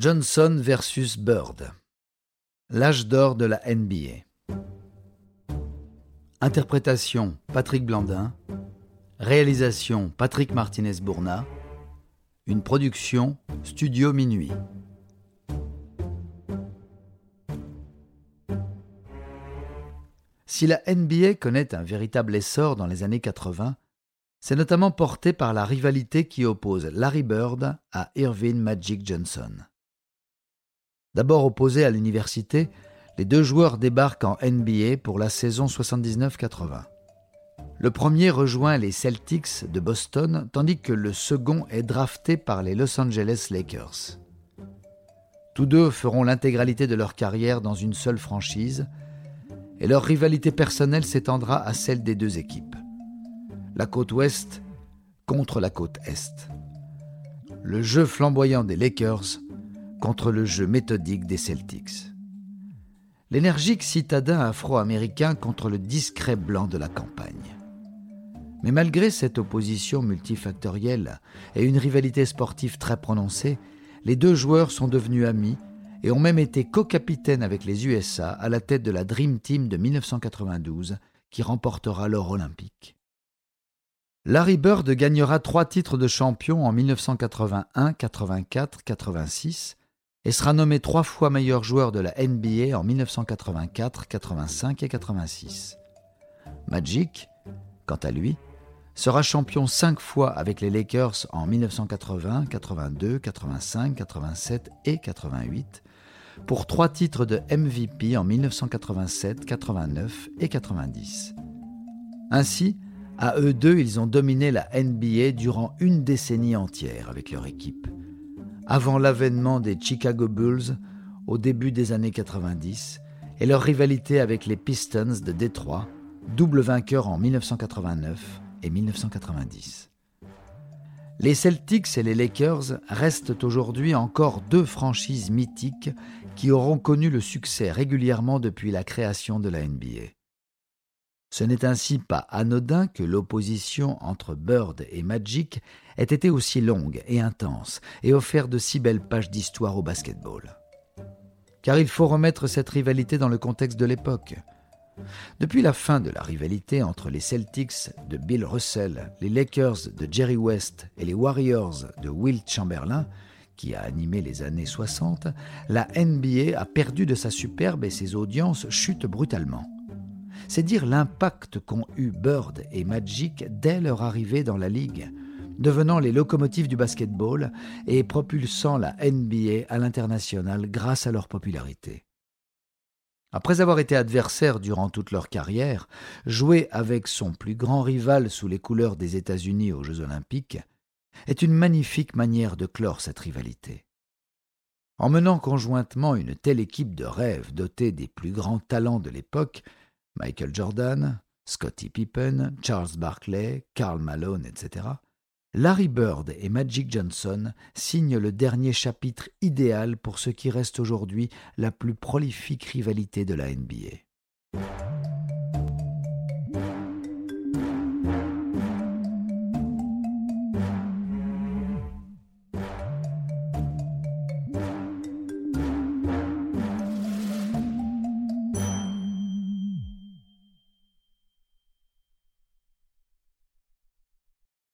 Johnson versus Bird. L'âge d'or de la NBA. Interprétation Patrick Blandin. Réalisation Patrick Martinez-Bourna. Une production Studio Minuit. Si la NBA connaît un véritable essor dans les années 80, c'est notamment porté par la rivalité qui oppose Larry Bird à Irvin Magic Johnson. D'abord opposés à l'université, les deux joueurs débarquent en NBA pour la saison 79-80. Le premier rejoint les Celtics de Boston, tandis que le second est drafté par les Los Angeles Lakers. Tous deux feront l'intégralité de leur carrière dans une seule franchise, et leur rivalité personnelle s'étendra à celle des deux équipes. La côte ouest contre la côte est. Le jeu flamboyant des Lakers contre le jeu méthodique des Celtics. L'énergique citadin afro-américain contre le discret blanc de la campagne. Mais malgré cette opposition multifactorielle et une rivalité sportive très prononcée, les deux joueurs sont devenus amis et ont même été co-capitaines avec les USA à la tête de la Dream Team de 1992 qui remportera l'or olympique. Larry Bird gagnera trois titres de champion en 1981, 84, 86 et sera nommé trois fois meilleur joueur de la NBA en 1984, 85 et 86. Magic, quant à lui, sera champion cinq fois avec les Lakers en 1980, 82, 85, 87 et 88, pour trois titres de MVP en 1987, 89 et 90. Ainsi, à eux deux, ils ont dominé la NBA durant une décennie entière avec leur équipe avant l'avènement des Chicago Bulls au début des années 90 et leur rivalité avec les Pistons de Détroit, double vainqueur en 1989 et 1990. Les Celtics et les Lakers restent aujourd'hui encore deux franchises mythiques qui auront connu le succès régulièrement depuis la création de la NBA. Ce n'est ainsi pas anodin que l'opposition entre Bird et Magic ait été aussi longue et intense et offert de si belles pages d'histoire au basketball. Car il faut remettre cette rivalité dans le contexte de l'époque. Depuis la fin de la rivalité entre les Celtics de Bill Russell, les Lakers de Jerry West et les Warriors de Will Chamberlain, qui a animé les années 60, la NBA a perdu de sa superbe et ses audiences chutent brutalement. C'est dire l'impact qu'ont eu Bird et Magic dès leur arrivée dans la ligue, devenant les locomotives du basketball et propulsant la NBA à l'international grâce à leur popularité. Après avoir été adversaires durant toute leur carrière, jouer avec son plus grand rival sous les couleurs des États-Unis aux Jeux olympiques est une magnifique manière de clore cette rivalité. En menant conjointement une telle équipe de rêve dotée des plus grands talents de l'époque, Michael Jordan, Scottie Pippen, Charles Barkley, Karl Malone, etc., Larry Bird et Magic Johnson signent le dernier chapitre idéal pour ce qui reste aujourd'hui la plus prolifique rivalité de la NBA.